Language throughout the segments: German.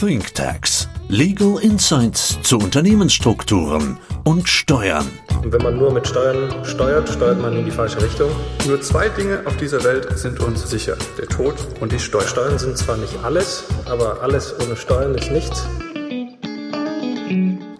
ThinkTax. Legal Insights zu Unternehmensstrukturen und Steuern. Und wenn man nur mit Steuern steuert, steuert man in die falsche Richtung. Nur zwei Dinge auf dieser Welt sind uns sicher. Der Tod und die Steuern. Steuern sind zwar nicht alles, aber alles ohne Steuern ist nichts.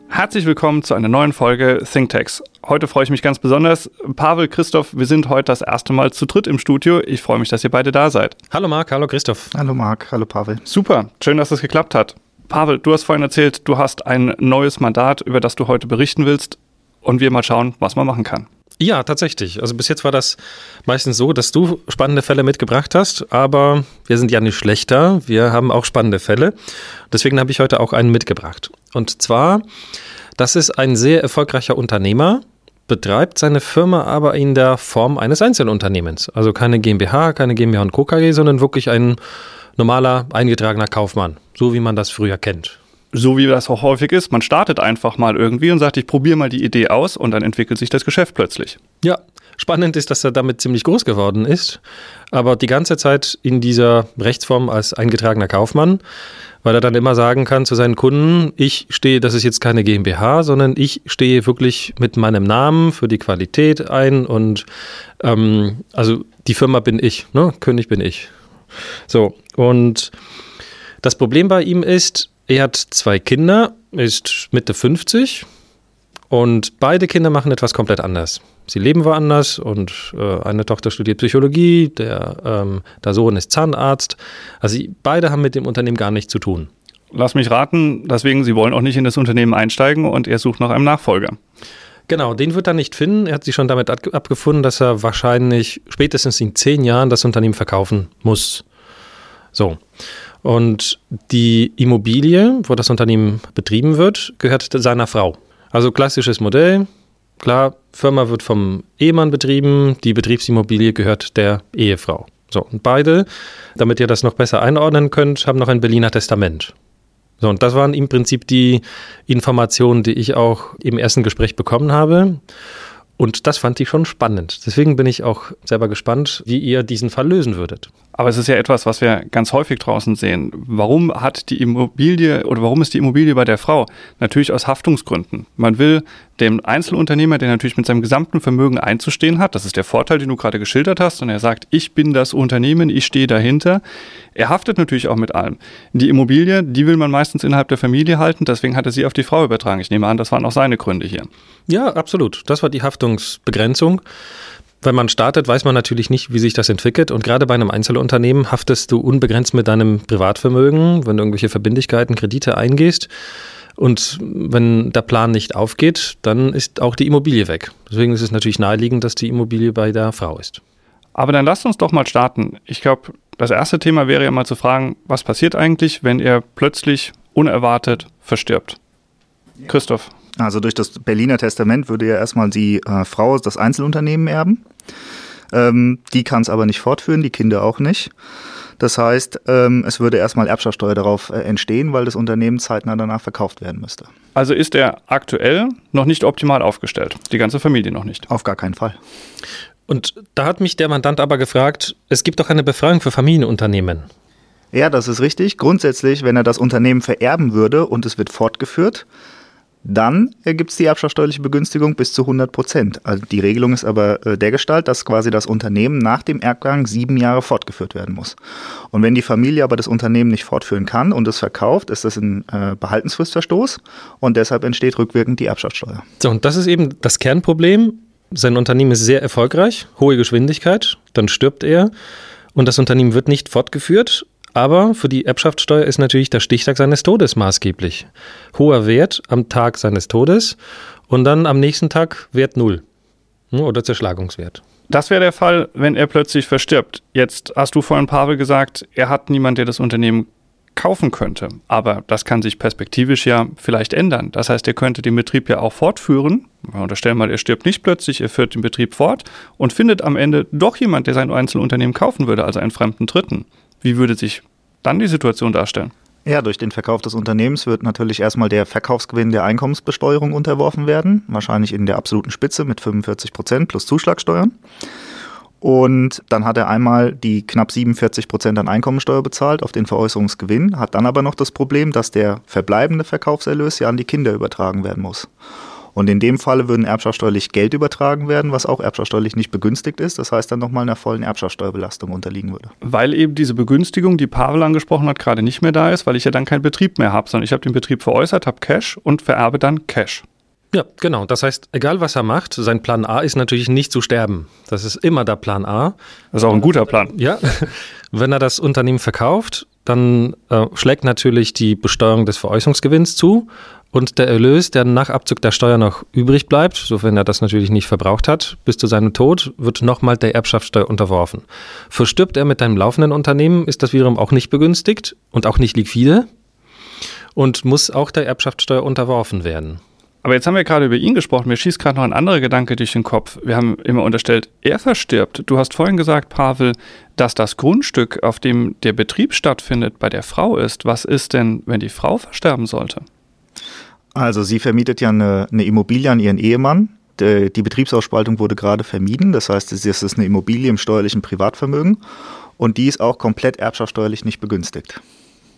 Herzlich willkommen zu einer neuen Folge ThinkTax. Heute freue ich mich ganz besonders. Pavel, Christoph, wir sind heute das erste Mal zu dritt im Studio. Ich freue mich, dass ihr beide da seid. Hallo Marc, hallo Christoph. Hallo Marc, hallo Pavel. Super, schön, dass es geklappt hat. Pavel, du hast vorhin erzählt, du hast ein neues Mandat, über das du heute berichten willst und wir mal schauen, was man machen kann. Ja, tatsächlich. Also bis jetzt war das meistens so, dass du spannende Fälle mitgebracht hast, aber wir sind ja nicht schlechter. Wir haben auch spannende Fälle. Deswegen habe ich heute auch einen mitgebracht. Und zwar das ist ein sehr erfolgreicher Unternehmer, betreibt seine Firma aber in der Form eines Einzelunternehmens. Also keine GmbH, keine GmbH und Co. KG, sondern wirklich ein normaler eingetragener Kaufmann, so wie man das früher kennt. So wie das auch häufig ist, man startet einfach mal irgendwie und sagt, ich probiere mal die Idee aus und dann entwickelt sich das Geschäft plötzlich. Ja, spannend ist, dass er damit ziemlich groß geworden ist, aber die ganze Zeit in dieser Rechtsform als eingetragener Kaufmann weil er dann immer sagen kann zu seinen Kunden, ich stehe, das ist jetzt keine GmbH, sondern ich stehe wirklich mit meinem Namen für die Qualität ein und ähm, also die Firma bin ich, ne? König bin ich. So, und das Problem bei ihm ist, er hat zwei Kinder, ist Mitte 50 und beide Kinder machen etwas komplett anders. Sie leben woanders und äh, eine Tochter studiert Psychologie, der, ähm, der Sohn ist Zahnarzt. Also sie, beide haben mit dem Unternehmen gar nichts zu tun. Lass mich raten, deswegen, Sie wollen auch nicht in das Unternehmen einsteigen und er sucht nach einem Nachfolger. Genau, den wird er nicht finden. Er hat sich schon damit abgefunden, dass er wahrscheinlich spätestens in zehn Jahren das Unternehmen verkaufen muss. So. Und die Immobilie, wo das Unternehmen betrieben wird, gehört seiner Frau. Also klassisches Modell. Klar, Firma wird vom Ehemann betrieben, die Betriebsimmobilie gehört der Ehefrau. So, und beide, damit ihr das noch besser einordnen könnt, haben noch ein Berliner Testament. So, und das waren im Prinzip die Informationen, die ich auch im ersten Gespräch bekommen habe. Und das fand ich schon spannend. Deswegen bin ich auch selber gespannt, wie ihr diesen Fall lösen würdet. Aber es ist ja etwas, was wir ganz häufig draußen sehen. Warum hat die Immobilie oder warum ist die Immobilie bei der Frau? Natürlich aus Haftungsgründen. Man will dem Einzelunternehmer, der natürlich mit seinem gesamten Vermögen einzustehen hat, das ist der Vorteil, den du gerade geschildert hast, und er sagt, ich bin das Unternehmen, ich stehe dahinter. Er haftet natürlich auch mit allem. Die Immobilie, die will man meistens innerhalb der Familie halten, deswegen hat er sie auf die Frau übertragen. Ich nehme an, das waren auch seine Gründe hier. Ja, absolut. Das war die Haftungsbegrenzung. Wenn man startet, weiß man natürlich nicht, wie sich das entwickelt. Und gerade bei einem Einzelunternehmen haftest du unbegrenzt mit deinem Privatvermögen, wenn du irgendwelche Verbindlichkeiten, Kredite eingehst. Und wenn der Plan nicht aufgeht, dann ist auch die Immobilie weg. Deswegen ist es natürlich naheliegend, dass die Immobilie bei der Frau ist. Aber dann lasst uns doch mal starten. Ich glaube, das erste Thema wäre ja mal zu fragen, was passiert eigentlich, wenn er plötzlich unerwartet verstirbt? Christoph. Also durch das Berliner Testament würde ja erstmal die äh, Frau das Einzelunternehmen erben. Ähm, die kann es aber nicht fortführen, die Kinder auch nicht. Das heißt, ähm, es würde erstmal Erbschaftssteuer darauf äh, entstehen, weil das Unternehmen zeitnah danach verkauft werden müsste. Also ist er aktuell noch nicht optimal aufgestellt, die ganze Familie noch nicht. Auf gar keinen Fall. Und da hat mich der Mandant aber gefragt, es gibt doch eine Befreiung für Familienunternehmen. Ja, das ist richtig. Grundsätzlich, wenn er das Unternehmen vererben würde und es wird fortgeführt, dann gibt es die erbschaftssteuerliche Begünstigung bis zu 100 Prozent. Also die Regelung ist aber äh, dergestalt, dass quasi das Unternehmen nach dem Erbgang sieben Jahre fortgeführt werden muss. Und wenn die Familie aber das Unternehmen nicht fortführen kann und es verkauft, ist das ein äh, Behaltensfristverstoß und deshalb entsteht rückwirkend die Erbschaftssteuer. So, und das ist eben das Kernproblem. Sein Unternehmen ist sehr erfolgreich, hohe Geschwindigkeit, dann stirbt er und das Unternehmen wird nicht fortgeführt aber für die Erbschaftssteuer ist natürlich der Stichtag seines Todes maßgeblich. Hoher Wert am Tag seines Todes und dann am nächsten Tag Wert null hm, oder Zerschlagungswert. Das wäre der Fall, wenn er plötzlich verstirbt. Jetzt hast du vorhin, Pavel, gesagt, er hat niemanden, der das Unternehmen kaufen könnte. Aber das kann sich perspektivisch ja vielleicht ändern. Das heißt, er könnte den Betrieb ja auch fortführen. Wir unterstellen mal, er stirbt nicht plötzlich, er führt den Betrieb fort und findet am Ende doch jemand, der sein Einzelunternehmen kaufen würde, also einen fremden Dritten. Wie würde sich dann die Situation darstellen? Ja, durch den Verkauf des Unternehmens wird natürlich erstmal der Verkaufsgewinn der Einkommensbesteuerung unterworfen werden, wahrscheinlich in der absoluten Spitze mit 45 Prozent plus Zuschlagsteuern. Und dann hat er einmal die knapp 47 Prozent an Einkommensteuer bezahlt auf den Veräußerungsgewinn, hat dann aber noch das Problem, dass der verbleibende Verkaufserlös ja an die Kinder übertragen werden muss. Und in dem Falle würden erbschaftssteuerlich Geld übertragen werden, was auch erbschaftssteuerlich nicht begünstigt ist. Das heißt dann nochmal einer vollen Erbschaftssteuerbelastung unterliegen würde. Weil eben diese Begünstigung, die Pavel angesprochen hat, gerade nicht mehr da ist, weil ich ja dann keinen Betrieb mehr habe, sondern ich habe den Betrieb veräußert, habe Cash und vererbe dann Cash. Ja, genau. Das heißt, egal was er macht, sein Plan A ist natürlich nicht zu sterben. Das ist immer der Plan A. Das ist auch ein guter Plan. Ja. Wenn er das Unternehmen verkauft, dann äh, schlägt natürlich die Besteuerung des Veräußerungsgewinns zu und der Erlös, der nach Abzug der Steuer noch übrig bleibt, sofern er das natürlich nicht verbraucht hat, bis zu seinem Tod, wird nochmal der Erbschaftssteuer unterworfen. Verstirbt er mit einem laufenden Unternehmen, ist das wiederum auch nicht begünstigt und auch nicht liquide und muss auch der Erbschaftssteuer unterworfen werden. Aber jetzt haben wir gerade über ihn gesprochen. Mir schießt gerade noch ein anderer Gedanke durch den Kopf. Wir haben immer unterstellt, er verstirbt. Du hast vorhin gesagt, Pavel, dass das Grundstück, auf dem der Betrieb stattfindet, bei der Frau ist. Was ist denn, wenn die Frau versterben sollte? Also sie vermietet ja eine, eine Immobilie an ihren Ehemann. Die, Betriebsausspaltung wurde gerade vermieden. Das heißt, es ist eine Immobilie im steuerlichen Privatvermögen. Und die ist auch komplett erbschaftssteuerlich nicht begünstigt.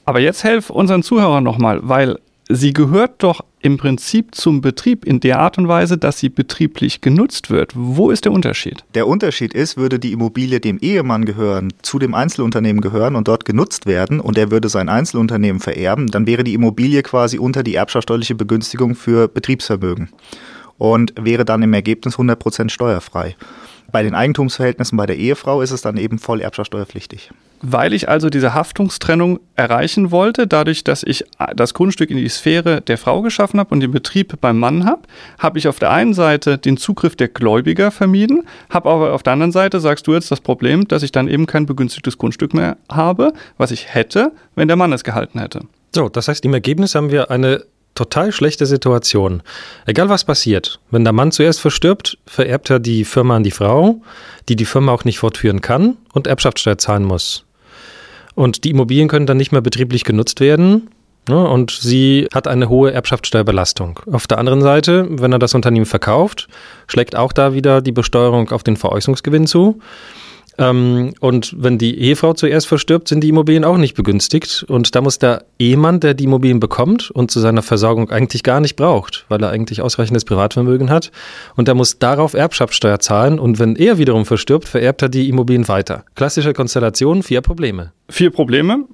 Aber jetzt helf unseren Zuhörern nochmal, weil sie gehört doch im Prinzip zum Betrieb in der Art und Weise, dass sie betrieblich genutzt wird. Wo ist der Unterschied? Der Unterschied ist, würde die Immobilie dem Ehemann gehören, zu dem Einzelunternehmen gehören und dort genutzt werden und er würde sein Einzelunternehmen vererben, dann wäre die Immobilie quasi unter die erbschaftssteuerliche Begünstigung für Betriebsvermögen und wäre dann im Ergebnis 100% steuerfrei. Bei den Eigentumsverhältnissen bei der Ehefrau ist es dann eben voll erbschaftssteuerpflichtig. Weil ich also diese Haftungstrennung erreichen wollte, dadurch, dass ich das Grundstück in die Sphäre der Frau geschaffen habe und den Betrieb beim Mann habe, habe ich auf der einen Seite den Zugriff der Gläubiger vermieden, habe aber auf der anderen Seite, sagst du jetzt, das Problem, dass ich dann eben kein begünstigtes Grundstück mehr habe, was ich hätte, wenn der Mann es gehalten hätte. So, das heißt, im Ergebnis haben wir eine total schlechte Situation. Egal was passiert, wenn der Mann zuerst verstirbt, vererbt er die Firma an die Frau, die die Firma auch nicht fortführen kann und Erbschaftssteuer zahlen muss. Und die Immobilien können dann nicht mehr betrieblich genutzt werden. Ne, und sie hat eine hohe Erbschaftssteuerbelastung. Auf der anderen Seite, wenn er das Unternehmen verkauft, schlägt auch da wieder die Besteuerung auf den Veräußerungsgewinn zu. Ähm, und wenn die Ehefrau zuerst verstirbt, sind die Immobilien auch nicht begünstigt. Und da muss der Ehemann, der die Immobilien bekommt und zu seiner Versorgung eigentlich gar nicht braucht, weil er eigentlich ausreichendes Privatvermögen hat, und der muss darauf Erbschaftssteuer zahlen. Und wenn er wiederum verstirbt, vererbt er die Immobilien weiter. Klassische Konstellation, vier Probleme. Vier Probleme?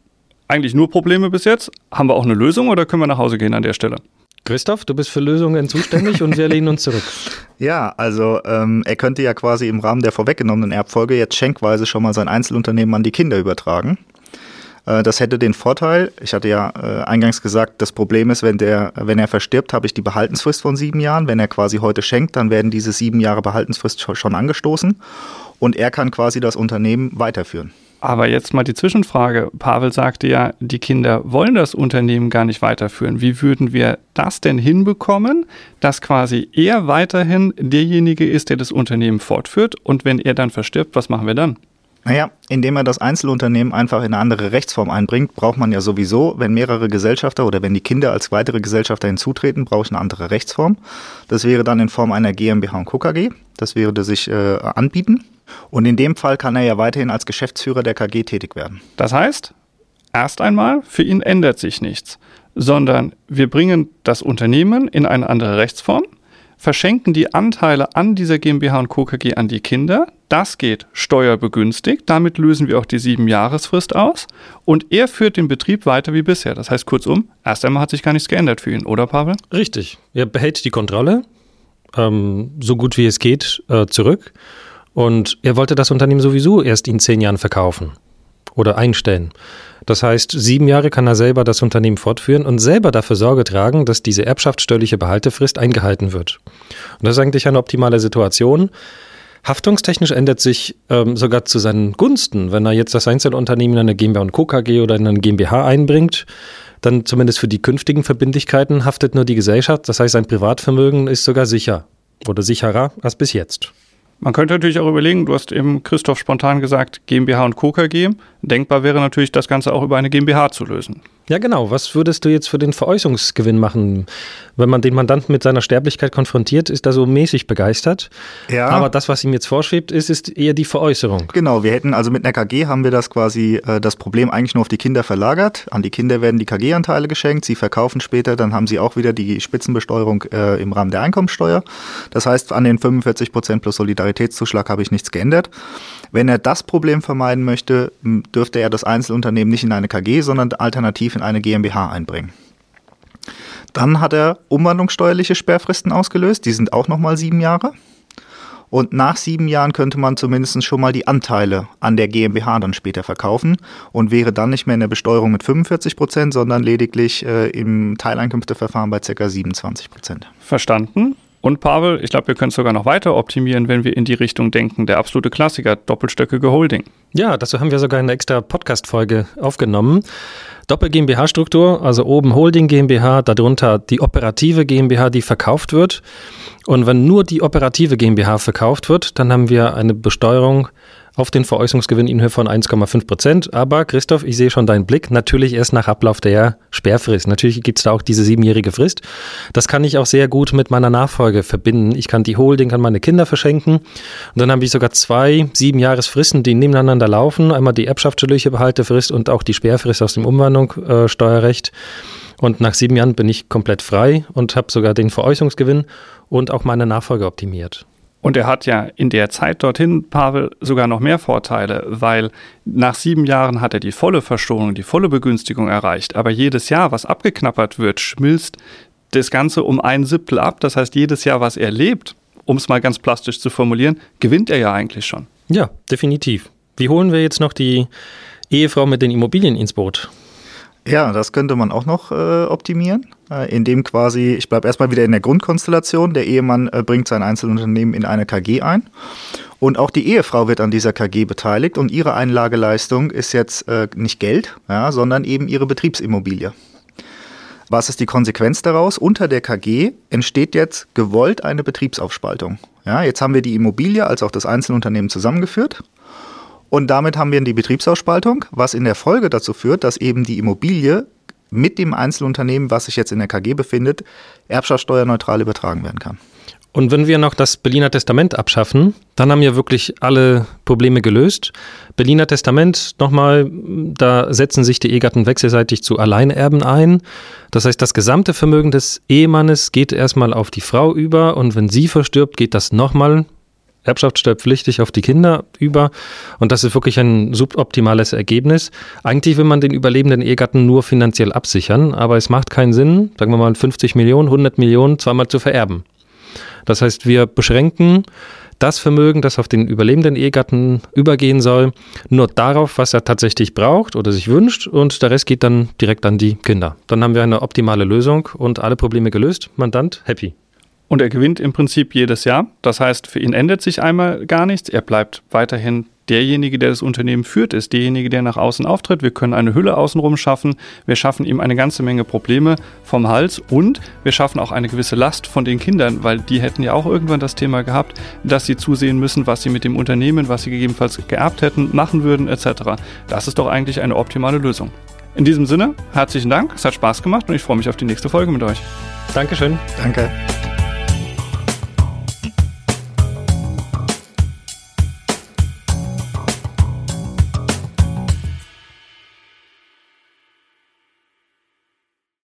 Eigentlich nur Probleme bis jetzt. Haben wir auch eine Lösung oder können wir nach Hause gehen an der Stelle? Christoph, du bist für Lösungen zuständig und wir lehnen uns zurück. Ja, also ähm, er könnte ja quasi im Rahmen der vorweggenommenen Erbfolge jetzt schenkweise schon mal sein Einzelunternehmen an die Kinder übertragen. Äh, das hätte den Vorteil, ich hatte ja äh, eingangs gesagt, das Problem ist, wenn, der, wenn er verstirbt, habe ich die Behaltensfrist von sieben Jahren. Wenn er quasi heute schenkt, dann werden diese sieben Jahre Behaltensfrist schon angestoßen und er kann quasi das Unternehmen weiterführen. Aber jetzt mal die Zwischenfrage. Pavel sagte ja, die Kinder wollen das Unternehmen gar nicht weiterführen. Wie würden wir das denn hinbekommen, dass quasi er weiterhin derjenige ist, der das Unternehmen fortführt und wenn er dann verstirbt, was machen wir dann? Naja, indem er das Einzelunternehmen einfach in eine andere Rechtsform einbringt, braucht man ja sowieso, wenn mehrere Gesellschafter oder wenn die Kinder als weitere Gesellschafter hinzutreten, brauche ich eine andere Rechtsform. Das wäre dann in Form einer GmbH und Co. KG. Das würde sich äh, anbieten. Und in dem Fall kann er ja weiterhin als Geschäftsführer der KG tätig werden. Das heißt, erst einmal, für ihn ändert sich nichts, sondern wir bringen das Unternehmen in eine andere Rechtsform verschenken die Anteile an dieser GmbH und Co. KG an die Kinder. Das geht steuerbegünstigt. Damit lösen wir auch die sieben Jahresfrist aus. Und er führt den Betrieb weiter wie bisher. Das heißt kurzum, erst einmal hat sich gar nichts geändert für ihn, oder Pavel? Richtig. Er behält die Kontrolle, ähm, so gut wie es geht, äh, zurück. Und er wollte das Unternehmen sowieso erst in zehn Jahren verkaufen oder einstellen. Das heißt, sieben Jahre kann er selber das Unternehmen fortführen und selber dafür Sorge tragen, dass diese erbschaftssteuerliche Behaltefrist eingehalten wird. Und das ist eigentlich eine optimale Situation. Haftungstechnisch ändert sich ähm, sogar zu seinen Gunsten, wenn er jetzt das Einzelunternehmen in eine GmbH und Co. KG oder in eine GmbH einbringt. Dann zumindest für die künftigen Verbindlichkeiten haftet nur die Gesellschaft. Das heißt, sein Privatvermögen ist sogar sicher oder sicherer als bis jetzt. Man könnte natürlich auch überlegen, du hast eben Christoph spontan gesagt, GmbH und Co. KG. Denkbar wäre natürlich, das Ganze auch über eine GmbH zu lösen. Ja, genau. Was würdest du jetzt für den Veräußerungsgewinn machen? Wenn man den Mandanten mit seiner Sterblichkeit konfrontiert, ist er so mäßig begeistert. Ja. Aber das, was ihm jetzt vorschwebt, ist, ist eher die Veräußerung. Genau. Wir hätten also mit einer KG haben wir das quasi äh, das Problem eigentlich nur auf die Kinder verlagert. An die Kinder werden die KG-Anteile geschenkt. Sie verkaufen später, dann haben sie auch wieder die Spitzenbesteuerung äh, im Rahmen der Einkommensteuer. Das heißt, an den 45 Prozent plus Solidaritätszuschlag habe ich nichts geändert. Wenn er das Problem vermeiden möchte, dürfte er das Einzelunternehmen nicht in eine KG, sondern alternativ in eine GmbH einbringen. Dann hat er umwandlungssteuerliche Sperrfristen ausgelöst, die sind auch nochmal sieben Jahre. Und nach sieben Jahren könnte man zumindest schon mal die Anteile an der GmbH dann später verkaufen und wäre dann nicht mehr in der Besteuerung mit 45 Prozent, sondern lediglich äh, im Teileinkünfteverfahren bei ca. 27 Prozent. Verstanden. Und Pavel, ich glaube, wir können es sogar noch weiter optimieren, wenn wir in die Richtung denken. Der absolute Klassiker, doppelstöckige Holding. Ja, dazu haben wir sogar eine extra Podcast-Folge aufgenommen. Doppel-GmbH-Struktur, also oben Holding GmbH, darunter die operative GmbH, die verkauft wird. Und wenn nur die operative GmbH verkauft wird, dann haben wir eine Besteuerung auf den Veräußerungsgewinn in Höhe von 1,5 Prozent. Aber Christoph, ich sehe schon deinen Blick, natürlich erst nach Ablauf der Sperrfrist. Natürlich gibt es da auch diese siebenjährige Frist. Das kann ich auch sehr gut mit meiner Nachfolge verbinden. Ich kann die Holding an meine Kinder verschenken. Und dann habe ich sogar zwei Siebenjahresfristen, die nebeneinander laufen. Einmal die erbschaftssteuerliche Behaltefrist und auch die Sperrfrist aus dem Umwandlungssteuerrecht. Und nach sieben Jahren bin ich komplett frei und habe sogar den Veräußerungsgewinn und auch meine Nachfolge optimiert. Und er hat ja in der Zeit dorthin, Pavel, sogar noch mehr Vorteile, weil nach sieben Jahren hat er die volle Versteuerung, die volle Begünstigung erreicht. Aber jedes Jahr, was abgeknappert wird, schmilzt das Ganze um ein Siebtel ab. Das heißt, jedes Jahr, was er lebt, um es mal ganz plastisch zu formulieren, gewinnt er ja eigentlich schon. Ja, definitiv. Wie holen wir jetzt noch die Ehefrau mit den Immobilien ins Boot? Ja, das könnte man auch noch äh, optimieren, äh, indem quasi, ich bleibe erstmal wieder in der Grundkonstellation, der Ehemann äh, bringt sein Einzelunternehmen in eine KG ein und auch die Ehefrau wird an dieser KG beteiligt und ihre Einlageleistung ist jetzt äh, nicht Geld, ja, sondern eben ihre Betriebsimmobilie. Was ist die Konsequenz daraus? Unter der KG entsteht jetzt gewollt eine Betriebsaufspaltung. Ja, jetzt haben wir die Immobilie als auch das Einzelunternehmen zusammengeführt und damit haben wir die Betriebsausspaltung, was in der Folge dazu führt, dass eben die Immobilie mit dem Einzelunternehmen, was sich jetzt in der KG befindet, erbschaftssteuerneutral übertragen werden kann. Und wenn wir noch das Berliner Testament abschaffen, dann haben wir wirklich alle Probleme gelöst. Berliner Testament, nochmal, da setzen sich die Ehegatten wechselseitig zu Alleinerben ein. Das heißt, das gesamte Vermögen des Ehemannes geht erstmal auf die Frau über und wenn sie verstirbt, geht das nochmal erbschaftssteuerpflichtig auf die Kinder über. Und das ist wirklich ein suboptimales Ergebnis. Eigentlich will man den überlebenden Ehegatten nur finanziell absichern, aber es macht keinen Sinn, sagen wir mal 50 Millionen, 100 Millionen zweimal zu vererben. Das heißt, wir beschränken das Vermögen, das auf den überlebenden Ehegatten übergehen soll, nur darauf, was er tatsächlich braucht oder sich wünscht und der Rest geht dann direkt an die Kinder. Dann haben wir eine optimale Lösung und alle Probleme gelöst. Mandant happy. Und er gewinnt im Prinzip jedes Jahr. Das heißt, für ihn ändert sich einmal gar nichts. Er bleibt weiterhin derjenige, der das Unternehmen führt, ist derjenige, der nach außen auftritt. Wir können eine Hülle außenrum schaffen. Wir schaffen ihm eine ganze Menge Probleme vom Hals und wir schaffen auch eine gewisse Last von den Kindern, weil die hätten ja auch irgendwann das Thema gehabt, dass sie zusehen müssen, was sie mit dem Unternehmen, was sie gegebenenfalls geerbt hätten, machen würden etc. Das ist doch eigentlich eine optimale Lösung. In diesem Sinne, herzlichen Dank, es hat Spaß gemacht und ich freue mich auf die nächste Folge mit euch. Dankeschön. Danke.